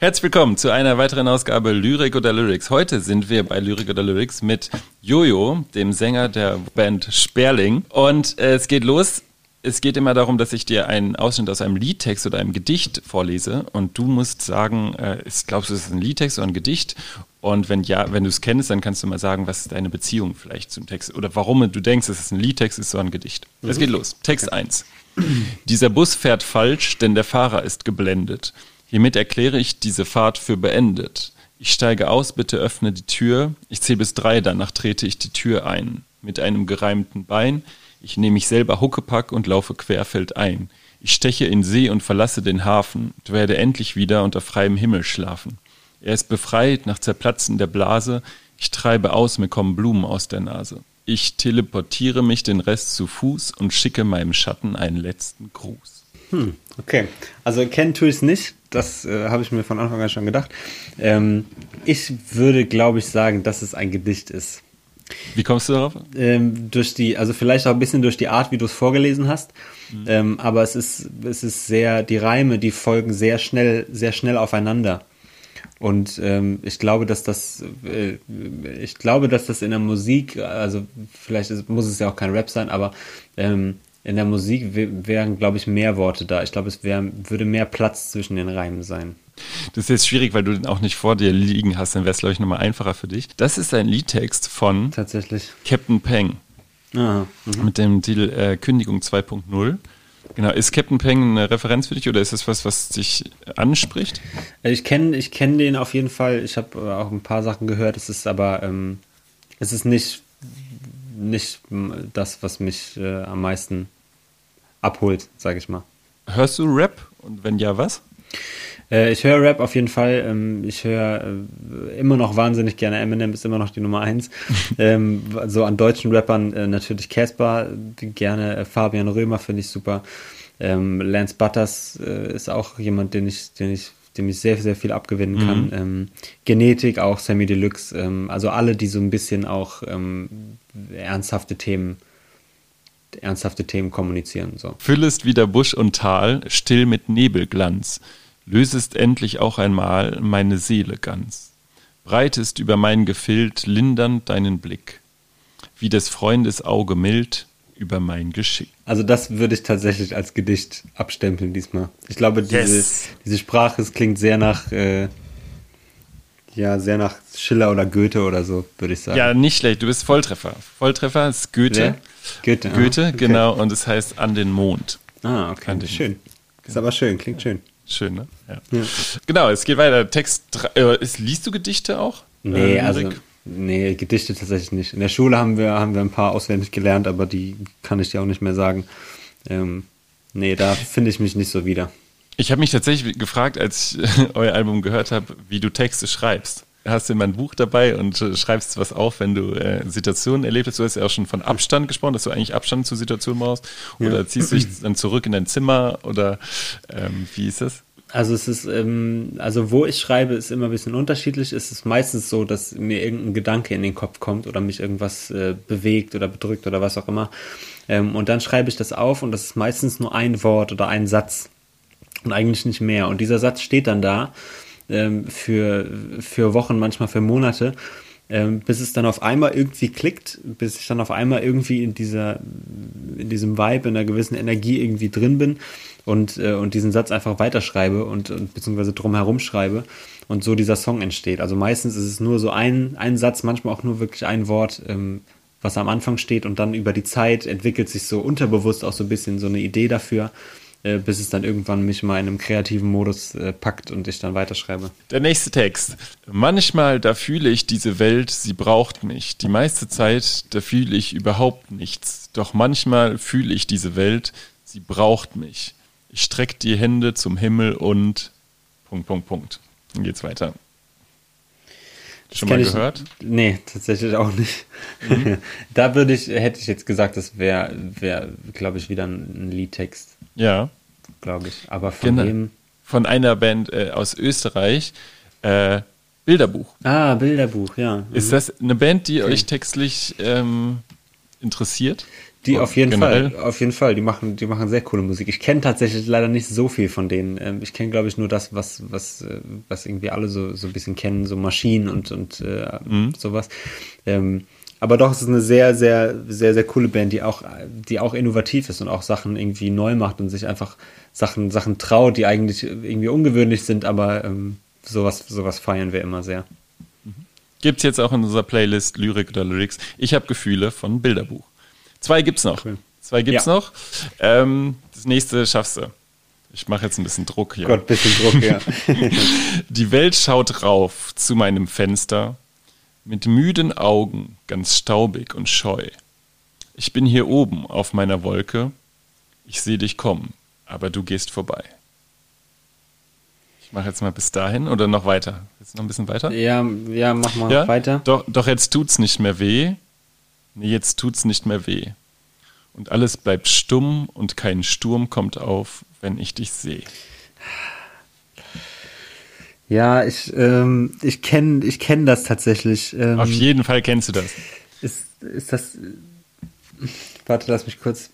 Herzlich willkommen zu einer weiteren Ausgabe Lyrik oder Lyrics. Heute sind wir bei Lyrik oder Lyrics mit Jojo, dem Sänger der Band Sperling. Und äh, es geht los. Es geht immer darum, dass ich dir einen Ausschnitt aus einem Liedtext oder einem Gedicht vorlese und du musst sagen, äh, ist, glaubst du, es ist ein Liedtext oder ein Gedicht? Und wenn ja, wenn du es kennst, dann kannst du mal sagen, was ist deine Beziehung vielleicht zum Text oder warum du denkst, es ist ein Liedtext, ist so ein Gedicht. Es geht los. Text 1. Dieser Bus fährt falsch, denn der Fahrer ist geblendet. Hiermit erkläre ich diese Fahrt für beendet. Ich steige aus, bitte öffne die Tür. Ich zähle bis drei, danach trete ich die Tür ein. Mit einem gereimten Bein. Ich nehme mich selber Huckepack und laufe querfeldein. Ich steche in See und verlasse den Hafen und werde endlich wieder unter freiem Himmel schlafen. Er ist befreit nach Zerplatzen der Blase. Ich treibe aus, mir kommen Blumen aus der Nase. Ich teleportiere mich den Rest zu Fuß und schicke meinem Schatten einen letzten Gruß. Hm, okay. Also kennen tue ich es nicht. Das äh, habe ich mir von Anfang an schon gedacht. Ähm, ich würde, glaube ich, sagen, dass es ein Gedicht ist. Wie kommst du darauf? Ähm, durch die, also vielleicht auch ein bisschen durch die Art, wie du es vorgelesen hast. Mhm. Ähm, aber es ist, es ist sehr, die Reime, die folgen sehr schnell, sehr schnell aufeinander. Und ähm, ich glaube, dass das, äh, ich glaube, dass das in der Musik, also vielleicht ist, muss es ja auch kein Rap sein, aber ähm, in der Musik wären, glaube ich, mehr Worte da. Ich glaube, es wär, würde mehr Platz zwischen den Reimen sein. Das ist jetzt schwierig, weil du den auch nicht vor dir liegen hast, dann wäre es, glaube ich, nochmal einfacher für dich. Das ist ein Liedtext von Tatsächlich. Captain Peng. Aha, mhm. mit dem Titel äh, Kündigung 2.0. Genau, ist Captain Peng eine Referenz für dich oder ist das was, was dich anspricht? Äh, ich kenne ich kenn den auf jeden Fall. Ich habe auch ein paar Sachen gehört. Es ist aber, ähm, es ist nicht nicht das, was mich äh, am meisten abholt, sage ich mal. Hörst du Rap und wenn ja, was? Äh, ich höre Rap auf jeden Fall. Ähm, ich höre äh, immer noch wahnsinnig gerne Eminem, ist immer noch die Nummer eins. ähm, so an deutschen Rappern äh, natürlich Casper, gerne Fabian Römer finde ich super. Ähm, Lance Butters ist auch jemand, den ich, den ich dem ich sehr, sehr viel abgewinnen kann. Mhm. Ähm, Genetik auch, Sammy Deluxe, ähm, also alle, die so ein bisschen auch ähm, ernsthafte Themen ernsthafte Themen kommunizieren. So. Füllest wieder Busch und Tal, still mit Nebelglanz, lösest endlich auch einmal meine Seele ganz, breitest über mein Gefild lindernd deinen Blick, wie des Freundes Auge mild, über mein Geschick. Also das würde ich tatsächlich als Gedicht abstempeln diesmal. Ich glaube, diese, yes. diese Sprache, es klingt sehr nach, äh, ja, sehr nach Schiller oder Goethe oder so, würde ich sagen. Ja, nicht schlecht. Du bist Volltreffer. Volltreffer ist Goethe. Wer? Goethe. Goethe, ah, okay. genau. Und es heißt An den Mond. Ah, okay. Schön. Ist aber schön, klingt schön. Schön, ne? Ja. ja. Genau, es geht weiter. Text, äh, liest du Gedichte auch? Nee, äh, also Nee, Gedichte tatsächlich nicht. In der Schule haben wir, haben wir ein paar auswendig gelernt, aber die kann ich dir auch nicht mehr sagen. Ähm, nee, da finde ich mich nicht so wieder. Ich habe mich tatsächlich gefragt, als ich euer Album gehört habe, wie du Texte schreibst. Hast du immer ein Buch dabei und äh, schreibst was auf, wenn du äh, Situationen erlebt hast? Du hast ja auch schon von Abstand gesprochen, dass du eigentlich Abstand zur Situation brauchst. Oder ja. ziehst du dich dann zurück in dein Zimmer? Oder ähm, wie ist das? Also es ist, ähm, also wo ich schreibe, ist immer ein bisschen unterschiedlich. Es ist meistens so, dass mir irgendein Gedanke in den Kopf kommt oder mich irgendwas äh, bewegt oder bedrückt oder was auch immer. Ähm, und dann schreibe ich das auf und das ist meistens nur ein Wort oder ein Satz und eigentlich nicht mehr. Und dieser Satz steht dann da ähm, für, für Wochen, manchmal für Monate. Ähm, bis es dann auf einmal irgendwie klickt, bis ich dann auf einmal irgendwie in dieser, in diesem Vibe, in einer gewissen Energie irgendwie drin bin und, äh, und diesen Satz einfach weiterschreibe und, und beziehungsweise drumherum schreibe und so dieser Song entsteht. Also meistens ist es nur so ein, ein Satz, manchmal auch nur wirklich ein Wort, ähm, was am Anfang steht und dann über die Zeit entwickelt sich so unterbewusst auch so ein bisschen so eine Idee dafür, äh, bis es dann irgendwann mich mal in einem kreativen Modus äh, packt und ich dann weiterschreibe. Der nächste Text. Manchmal, da fühle ich diese Welt, sie braucht mich. Die meiste Zeit, da fühle ich überhaupt nichts. Doch manchmal fühle ich diese Welt, sie braucht mich. Ich strecke die Hände zum Himmel und Punkt, Punkt, Punkt. Dann geht's weiter. Schon mal gehört? Ich, nee, tatsächlich auch nicht. Mhm. da würde ich, hätte ich jetzt gesagt, das wäre, wär, glaube ich, wieder ein, Liedtext. Ja. Glaube ich. Aber von genau. dem. Von einer Band äh, aus Österreich, äh, Bilderbuch. Ah, Bilderbuch, ja. Ist mhm. das eine Band, die okay. euch textlich ähm, interessiert? Die auf jeden generell? Fall, auf jeden Fall. Die machen, die machen sehr coole Musik. Ich kenne tatsächlich leider nicht so viel von denen. Ähm, Ich kenne, glaube ich, nur das, was, was, äh, was irgendwie alle so, so ein bisschen kennen, so Maschinen und, und äh, Mhm. sowas. Ähm, aber doch, es ist eine sehr, sehr, sehr, sehr coole Band, die auch, die auch innovativ ist und auch Sachen irgendwie neu macht und sich einfach Sachen, Sachen traut, die eigentlich irgendwie ungewöhnlich sind, aber ähm, sowas, sowas feiern wir immer sehr. Gibt's jetzt auch in unserer Playlist Lyrik oder Lyrics. Ich habe Gefühle von Bilderbuch. Zwei gibt's noch. Cool. Zwei gibt's Ja. noch. Ähm, das nächste schaffst du. Ich mache jetzt ein bisschen Druck hier. Gott, bisschen Druck, ja. Die Welt schaut rauf zu meinem Fenster, mit müden Augen, ganz staubig und scheu. Ich bin hier oben auf meiner Wolke, ich sehe dich kommen, aber du gehst vorbei. Ich mache jetzt mal bis dahin oder noch weiter. Jetzt noch ein bisschen weiter? ja, ja, mach mal Ja? weiter. Doch, doch jetzt tut's nicht mehr weh. Nee, jetzt tut's nicht mehr weh. Und alles bleibt stumm und kein Sturm kommt auf, wenn ich dich sehe. Ja, ich, ähm, ich kenne ich kenn das tatsächlich. Ähm, Auf jeden Fall kennst du das. ist, ist das. Warte, lass mich kurz.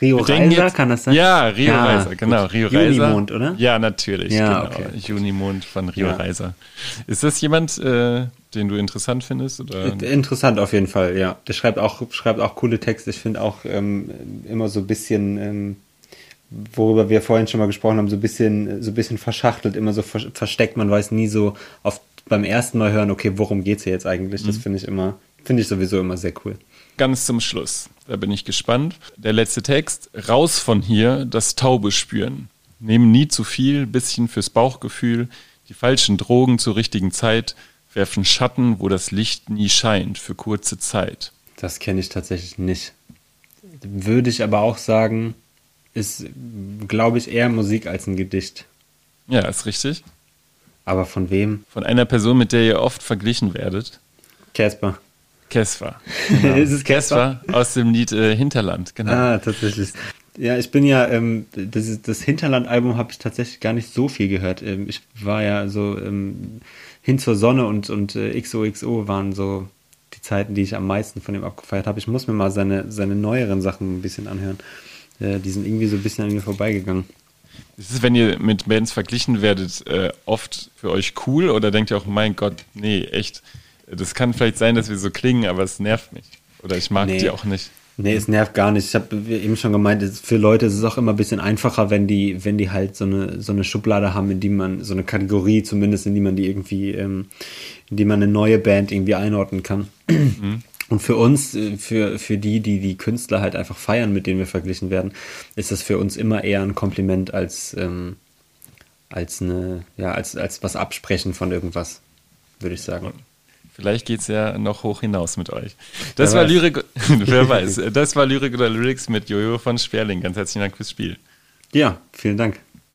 Rio Reiser, jetzt- kann das sein? Ja, Rio Reiser, genau. gut. Rio Reiser. Junimond, oder? Ja, natürlich. Ja, genau. okay. Junimond von Rio Ja. Reiser. Ist das jemand, äh, den du interessant findest? Oder? Interessant auf jeden Fall, ja. Der schreibt auch, schreibt auch coole Texte. Ich finde auch ähm, immer so ein bisschen, ähm, worüber wir vorhin schon mal gesprochen haben, so ein bisschen, so ein bisschen verschachtelt, immer so ver versteckt. Man weiß nie so auf, beim ersten Mal hören, okay, worum geht's hier jetzt eigentlich? Mhm. Das finde ich immer, finde ich sowieso immer sehr cool. Ganz zum Schluss. Da bin ich gespannt. Der letzte Text. Raus von hier, das Taube spüren. Nehmen nie zu viel, bisschen fürs Bauchgefühl. Die falschen Drogen zur richtigen Zeit. Werfen Schatten, wo das Licht nie scheint, für kurze Zeit. Das kenne ich tatsächlich nicht. Würde ich aber auch sagen, ist, glaube ich, eher Musik als ein Gedicht. Ja, ist richtig. Aber von wem? Von einer Person, mit der ihr oft verglichen werdet. Casper. Kesfer. ist es Casper? Aus dem Lied äh, Hinterland, genau. Ah, tatsächlich. Ja, ich bin ja, ähm, das, das Hinterland-Album habe ich tatsächlich gar nicht so viel gehört. Ähm, ich war ja so ähm, hin zur Sonne und, und äh, XOXO waren so die Zeiten, die ich am meisten von ihm abgefeiert habe. Ich muss mir mal seine, seine neueren Sachen ein bisschen anhören. Äh, die sind irgendwie so ein bisschen an mir vorbeigegangen. Ist es, wenn ihr mit Bands verglichen werdet, äh, oft für euch cool oder denkt ihr auch, mein Gott, nee, echt, das kann vielleicht sein, dass wir so klingen, aber es nervt mich. Oder ich mag Nee. die auch nicht. Nee, es nervt gar nicht. Ich habe eben schon gemeint, für Leute ist es auch immer ein bisschen einfacher, wenn die, wenn die halt so eine, so eine Schublade haben, in die man, so eine Kategorie zumindest, in die man die irgendwie, ähm, in die man eine neue Band irgendwie einordnen kann. Und für uns, äh, für, für die, die die Künstler halt einfach feiern, mit denen wir verglichen werden, ist das für uns immer eher ein Kompliment als, ähm, als eine, ja, als, als was absprechen von irgendwas, würde ich sagen. Vielleicht geht's ja noch hoch hinaus mit euch. Das Wer war weiß. Lyrik, wer weiß, das war Lyrik oder Lyrics mit Jojo von Sperling. Ganz herzlichen Dank fürs Spiel. Ja, vielen Dank.